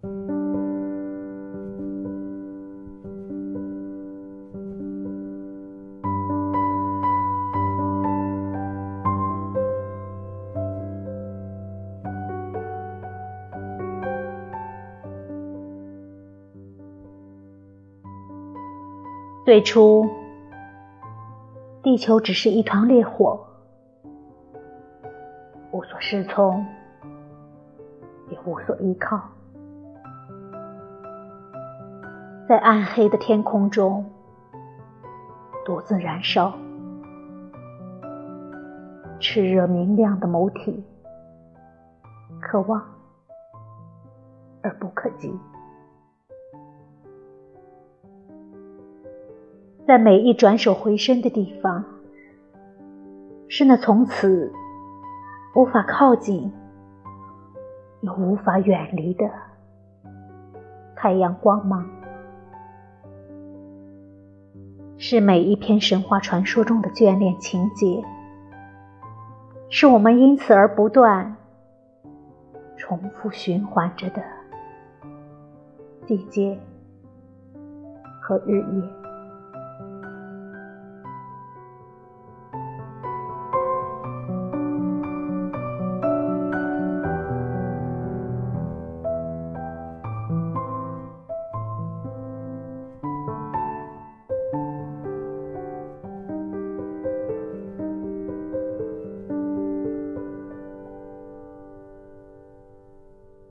最初，地球只是一团烈火，无所适从，也无所依靠，在暗黑的天空中独自燃烧，炽热明亮的眸体，可望而不可及。在每一转手回身的地方，是那从此无法靠近又无法远离的太阳光芒，是每一篇神话传说中的眷恋情节，是我们因此而不断重复循环着的季节和日夜。